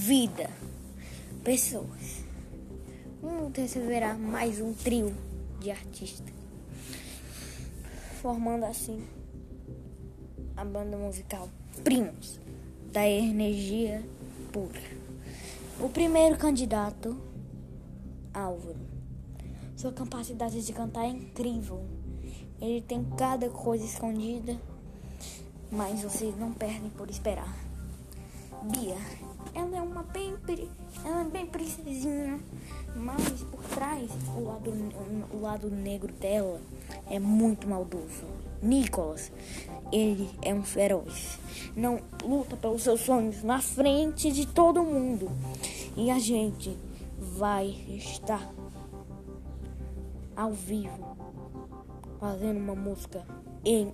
vida, pessoas. Vamos receberá mais um trio de artistas, formando assim a banda musical Primos da Energia Pura. O primeiro candidato, Álvaro. Sua capacidade de cantar é incrível. Ele tem cada coisa escondida, mas vocês não perdem por esperar. Bia, ela é bem, ela é bem princesinha, mas por trás o lado, o lado negro dela é muito maldoso. Nicholas, ele é um feroz. Não luta pelos seus sonhos na frente de todo mundo. E a gente vai estar ao vivo fazendo uma música em